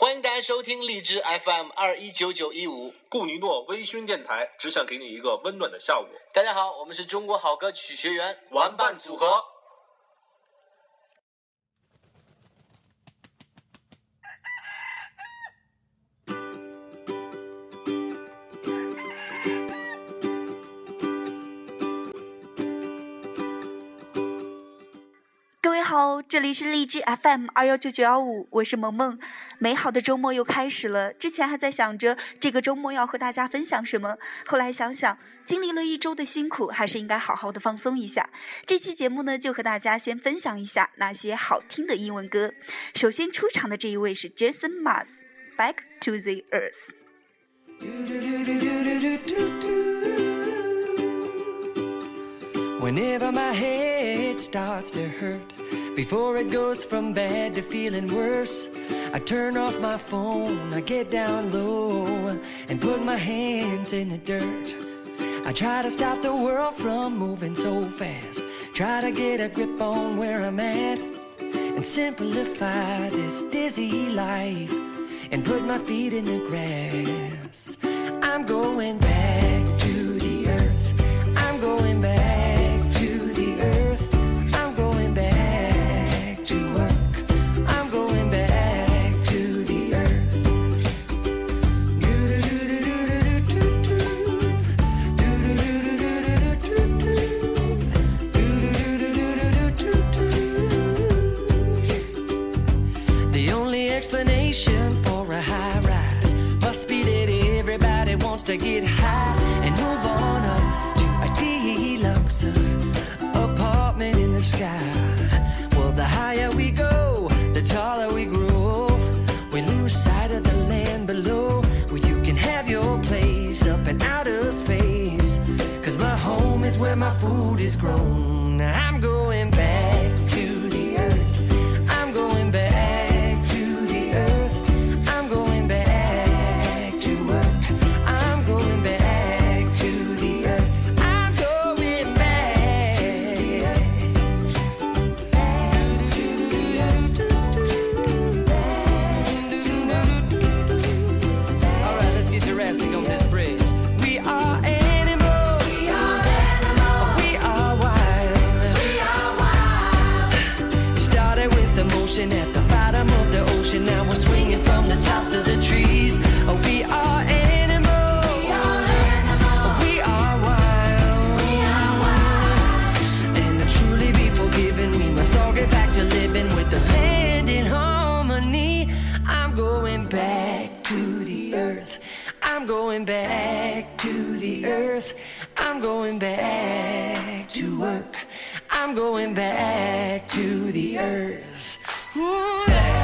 欢迎大家收听荔枝 FM 二一九九一五。顾尼诺微醺电台只想给你一个温暖的下午。大家好，我们是中国好歌曲学员玩伴组合。好，这里是荔枝 FM 二幺九九幺五，我是萌萌。美好的周末又开始了，之前还在想着这个周末要和大家分享什么，后来想想，经历了一周的辛苦，还是应该好好的放松一下。这期节目呢，就和大家先分享一下那些好听的英文歌。首先出场的这一位是 Jason Mraz，Back to the Earth。Whenever my head starts to hurt, before it goes from bad to feeling worse, I turn off my phone, I get down low, and put my hands in the dirt. I try to stop the world from moving so fast, try to get a grip on where I'm at, and simplify this dizzy life, and put my feet in the grass. I'm going back to get high and move on up to a deluxe apartment in the sky. Well, the higher we go, the taller we grow. We lose sight of the land below where you can have your place up in outer space. Cause my home is where my food is grown. I'm going with emotion at the bottom of the ocean. Now we're swinging from the tops of the trees. Oh, we are animals. We are animals. We are wild. We are wild. And to truly be forgiven, we must all get back to living with the land in harmony. I'm going back to the earth. I'm going back to the earth. I'm going back to work. I'm going back to the earth. Ooh,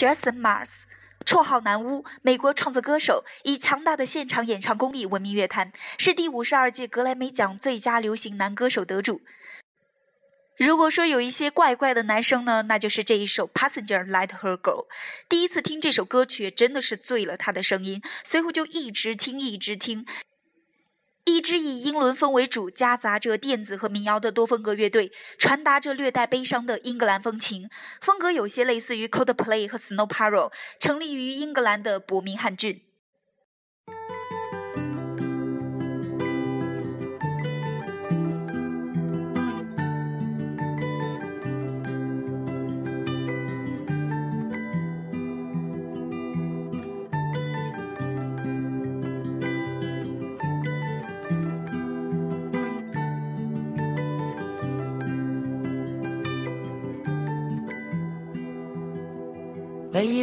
Jason Mars，绰号男巫，美国创作歌手，以强大的现场演唱功力闻名乐坛，是第五十二届格莱美奖最佳流行男歌手得主。如果说有一些怪怪的男生呢，那就是这一首《Passenger Let Her Go》。第一次听这首歌曲，真的是醉了他的声音，随后就一直听，一直听。一支以英伦风为主，夹杂着电子和民谣的多风格乐队，传达着略带悲伤的英格兰风情，风格有些类似于 Coldplay 和 Snow Patrol，成立于英格兰的伯明翰郡。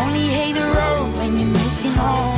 Only hate the road when you're missing home.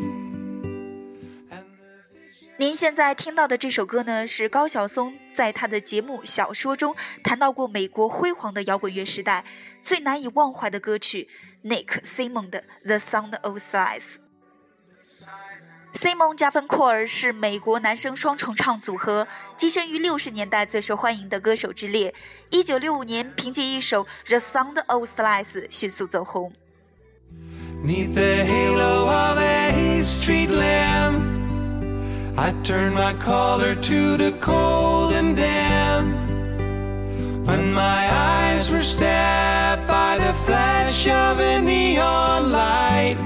您现在听到的这首歌呢，是高晓松在他的节目《小说》中谈到过美国辉煌的摇滚乐时代最难以忘怀的歌曲 Nick Simon 的《The Sound of Silence》。Simon 加芬库尔是美国男声双重唱组合，跻身于六十年代最受欢迎的歌手之列。一九六五年，凭借一首《The Sound of Silence》迅速走红。I turned my collar to the cold and damp. When my eyes were stabbed by the flash of a neon light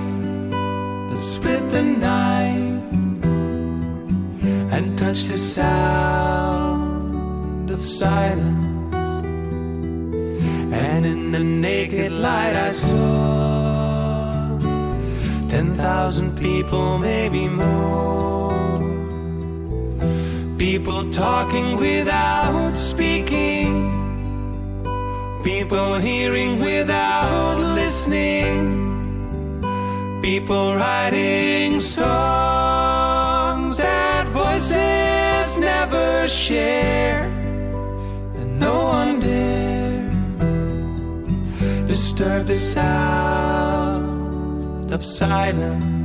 that split the night and touched the sound of silence. And in the naked light I saw Ten thousand people, maybe more. People talking without speaking. People hearing without listening. People writing songs that voices never share. And no one dare disturb the sound of silence.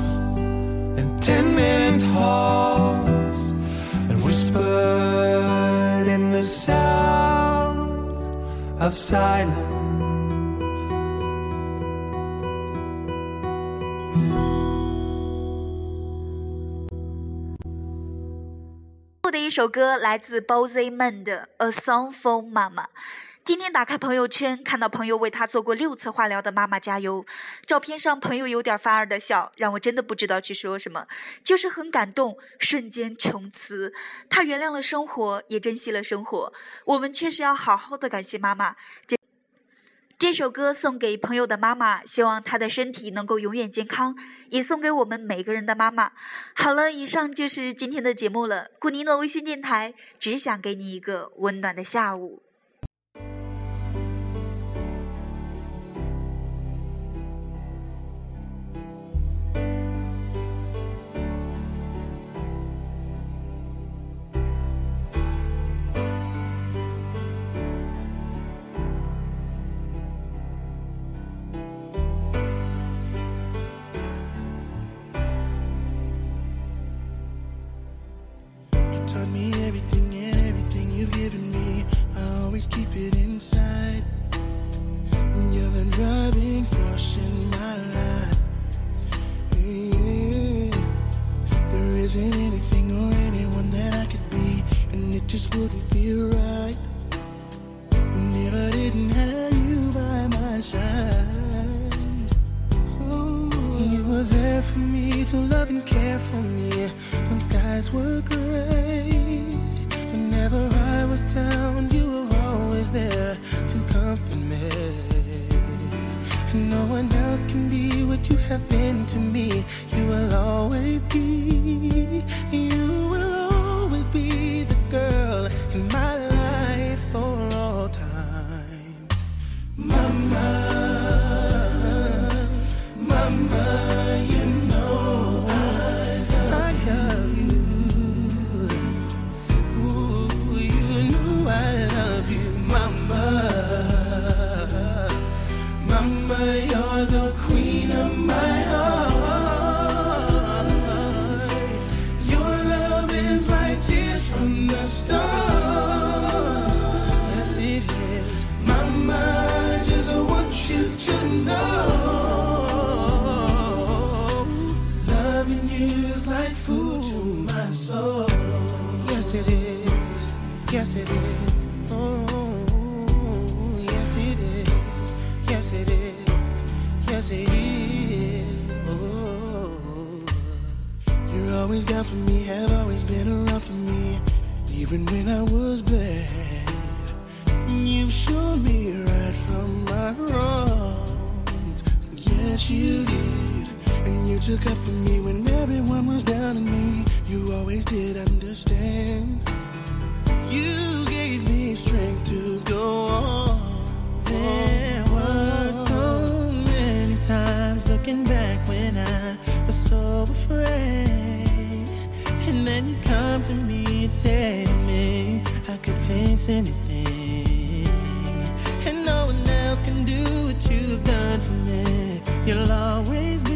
tenement halls and whispered in the sounds of silence. 后的一首歌来自 Bozy Man 的《A Song for Mama》。 今天打开朋友圈，看到朋友为他做过六次化疗的妈妈加油。照片上朋友有点发儿的笑，让我真的不知道去说什么，就是很感动，瞬间穷词。他原谅了生活，也珍惜了生活。我们确实要好好的感谢妈妈。这这首歌送给朋友的妈妈，希望她的身体能够永远健康，也送给我们每个人的妈妈。好了，以上就是今天的节目了。古尼诺微信电台只想给你一个温暖的下午。Isn't anything or anyone that I could be, and it just wouldn't feel right. If I didn't have you by my side. You were there for me to love and care for me when skies were gray. Whenever I was down, you were always there to comfort me. No one else can be what you have been to me. You will always be, want you know. Loving you is like food to my soul. Yes, it is. Yes, it is. Oh, yes, it is. Yes, it is. Yes, it is. Oh. You're always down for me, have always been around for me, even when I was bad. You've shown me right from my wrongs you did. And you took up for me when everyone was down on me. You always did understand. You gave me strength to go on. There were so many times looking back when I was so afraid. And then you come to me and tell me I could face anything. And no one else can do what you've done for me. You'll always